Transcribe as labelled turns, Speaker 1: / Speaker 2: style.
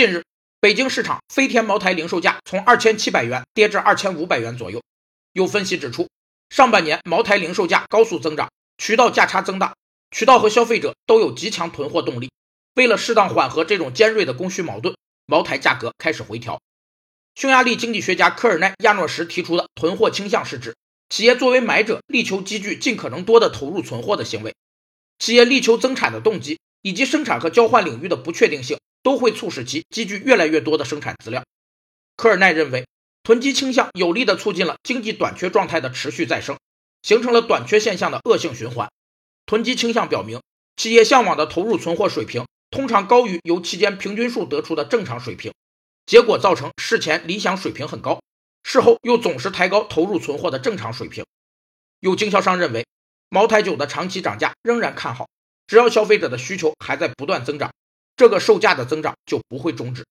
Speaker 1: 近日，北京市场飞天茅台零售价从二千七百元跌至二千五百元左右。有分析指出，上半年茅台零售价高速增长，渠道价差增大，渠道和消费者都有极强囤货动力。为了适当缓和这种尖锐的供需矛盾，茅台价格开始回调。匈牙利经济学家科尔奈亚诺什提出的囤货倾向是指企业作为买者力求积聚尽可能多的投入存货的行为。企业力求增产的动机以及生产和交换领域的不确定性，都会促使其积聚越来越多的生产资料。科尔奈认为，囤积倾向有力地促进了经济短缺状态的持续再生，形成了短缺现象的恶性循环。囤积倾向表明，企业向往的投入存货水平通常高于由期间平均数得出的正常水平。结果造成事前理想水平很高，事后又总是抬高投入存货的正常水平。有经销商认为，茅台酒的长期涨价仍然看好，只要消费者的需求还在不断增长，这个售价的增长就不会终止。